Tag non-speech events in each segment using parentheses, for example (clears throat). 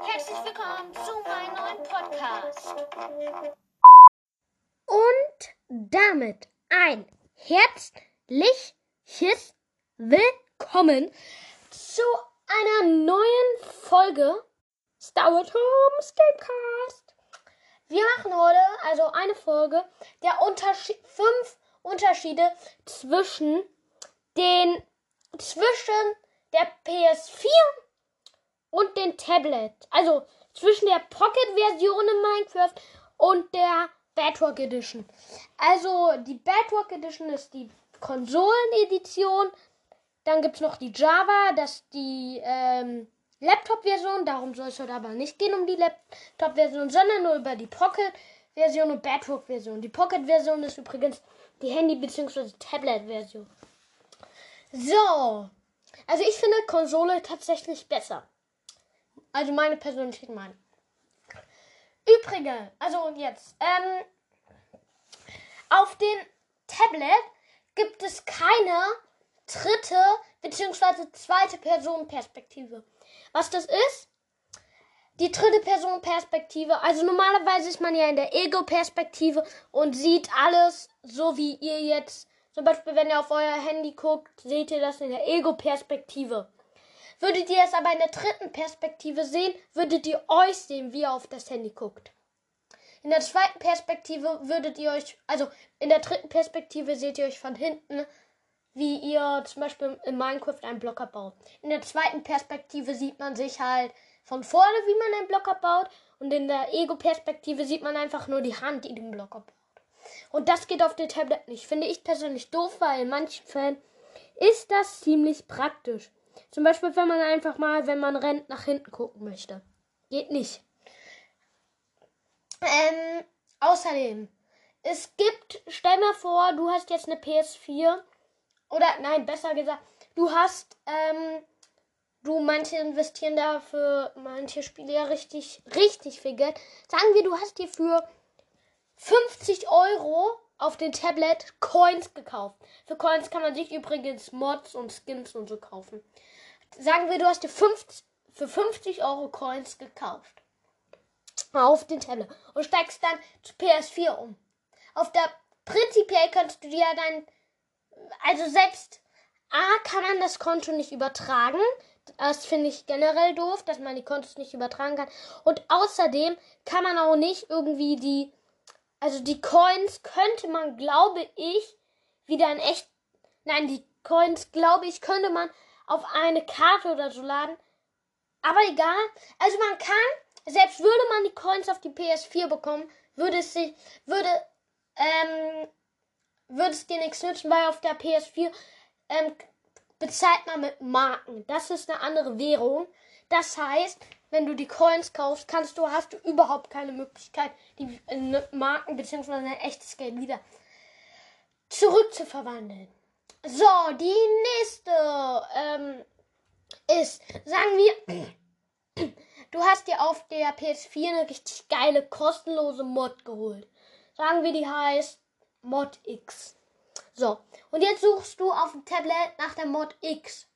Herzlich willkommen zu meinem neuen Podcast. Und damit ein herzliches Willkommen zu einer neuen Folge Star Wars Home Gamecast. Wir machen heute also eine Folge der Unterschied fünf Unterschiede zwischen den zwischen der PS4 und den Tablet. Also zwischen der Pocket-Version in Minecraft und der Bedrock Edition. Also die Bedrock Edition ist die Konsolen-Edition. Dann gibt es noch die Java, das ist die ähm, Laptop-Version. Darum soll es heute aber nicht gehen um die Laptop-Version, sondern nur über die Pocket-Version und Bedrock-Version. Die Pocket-Version ist übrigens die Handy- bzw. Tablet-Version. So. Also ich finde Konsole tatsächlich besser. Also meine persönliche Meinung. Übrige, also jetzt, ähm, auf dem Tablet gibt es keine dritte bzw. zweite Personenperspektive. Was das ist? Die dritte Personenperspektive, also normalerweise ist man ja in der Ego-Perspektive und sieht alles so wie ihr jetzt zum Beispiel, wenn ihr auf euer Handy guckt, seht ihr das in der Ego-Perspektive. Würdet ihr es aber in der dritten Perspektive sehen, würdet ihr euch sehen, wie ihr auf das Handy guckt. In der zweiten Perspektive würdet ihr euch, also in der dritten Perspektive seht ihr euch von hinten, wie ihr zum Beispiel in Minecraft einen Blocker baut. In der zweiten Perspektive sieht man sich halt von vorne, wie man einen Blocker baut. Und in der Ego-Perspektive sieht man einfach nur die Hand, die den Blocker baut. Und das geht auf dem Tablet nicht. Finde ich persönlich doof, weil in manchen Fällen ist das ziemlich praktisch. Zum Beispiel, wenn man einfach mal, wenn man rennt, nach hinten gucken möchte. Geht nicht. Ähm, außerdem, es gibt, stell mal vor, du hast jetzt eine PS4. Oder, nein, besser gesagt, du hast, ähm, du, manche investieren da für manche Spiele ja richtig, richtig viel Geld. Sagen wir, du hast dir für 50 Euro auf den Tablet Coins gekauft. Für Coins kann man sich übrigens Mods und Skins und so kaufen. Sagen wir, du hast dir 50, für 50 Euro Coins gekauft. Auf den Tablet. Und steigst dann zu PS4 um. Auf der prinzipiell kannst du dir ja dann. Also selbst A kann man das Konto nicht übertragen. Das finde ich generell doof, dass man die Kontos nicht übertragen kann. Und außerdem kann man auch nicht irgendwie die also die Coins könnte man, glaube ich, wieder in echt. Nein, die Coins, glaube ich, könnte man auf eine Karte oder so laden. Aber egal. Also man kann, selbst würde man die Coins auf die PS4 bekommen, würde es sich, würde, ähm, würde es dir nichts nützen, weil auf der PS4 ähm, bezahlt man mit Marken. Das ist eine andere Währung. Das heißt, wenn du die Coins kaufst, kannst du, hast du überhaupt keine Möglichkeit, die Marken bzw. ein echtes Geld wieder zurückzuverwandeln. So, die nächste ähm, ist, sagen wir, (clears throat) du hast dir auf der PS4 eine richtig geile, kostenlose Mod geholt. Sagen wir, die heißt Mod X. So, und jetzt suchst du auf dem Tablet nach der Mod X.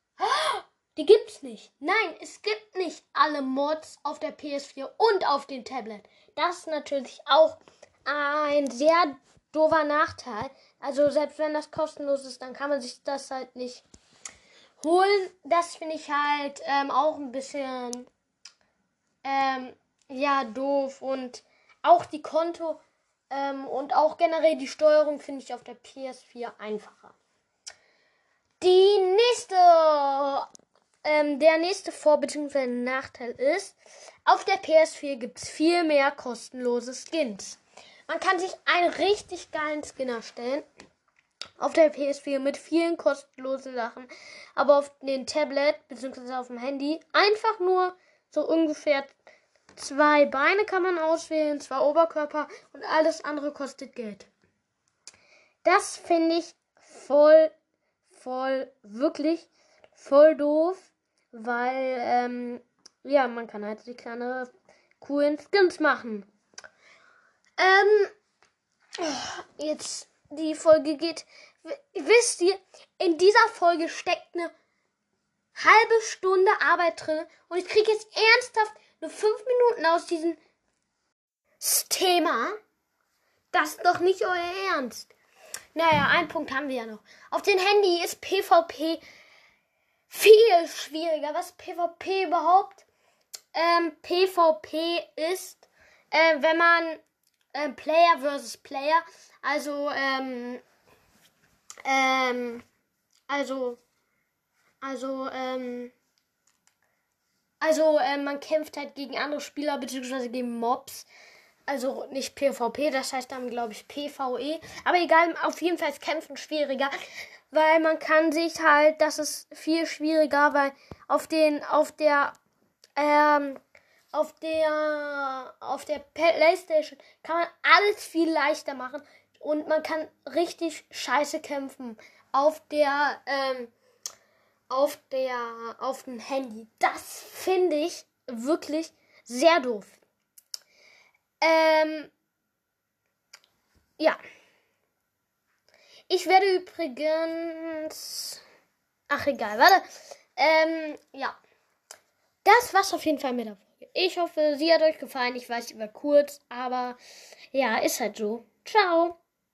Die gibt's nicht. Nein, es gibt nicht alle Mods auf der PS4 und auf dem Tablet. Das ist natürlich auch ein sehr doofer Nachteil. Also selbst wenn das kostenlos ist, dann kann man sich das halt nicht holen. Das finde ich halt ähm, auch ein bisschen ähm, ja doof und auch die Konto ähm, und auch generell die Steuerung finde ich auf der PS4 einfacher. Die nächste ähm, der nächste Vor- bzw. Nachteil ist, auf der PS4 gibt es viel mehr kostenlose Skins. Man kann sich einen richtig geilen Skin erstellen. Auf der PS4 mit vielen kostenlosen Sachen. Aber auf dem Tablet bzw. auf dem Handy einfach nur so ungefähr zwei Beine kann man auswählen, zwei Oberkörper und alles andere kostet Geld. Das finde ich voll, voll, wirklich voll doof weil, ähm, ja, man kann halt die kleine coolen Skins machen. Ähm, jetzt die Folge geht. Wisst ihr, in dieser Folge steckt eine halbe Stunde Arbeit drin und ich kriege jetzt ernsthaft nur fünf Minuten aus diesem Thema. Das ist doch nicht euer Ernst. Naja, einen Punkt haben wir ja noch. Auf dem Handy ist PvP viel schwieriger. Was PvP überhaupt? Ähm, PvP ist, äh, wenn man äh, Player versus Player, also, ähm, ähm, also, also, ähm, also, äh, man kämpft halt gegen andere Spieler beziehungsweise gegen Mobs. Also nicht PvP, das heißt dann, glaube ich, PvE. Aber egal, auf jeden Fall ist Kämpfen schwieriger. Weil man kann sich halt, das ist viel schwieriger, weil auf den, auf der, ähm, auf der, auf der Playstation kann man alles viel leichter machen. Und man kann richtig scheiße kämpfen. Auf der, ähm, auf der, auf dem Handy. Das finde ich wirklich sehr doof. Ähm, ja. Ich werde übrigens. Ach, egal, warte. Ähm, ja. Das war's auf jeden Fall mit der Folge. Ich hoffe, sie hat euch gefallen. Ich weiß, sie war kurz, aber ja, ist halt so. Ciao.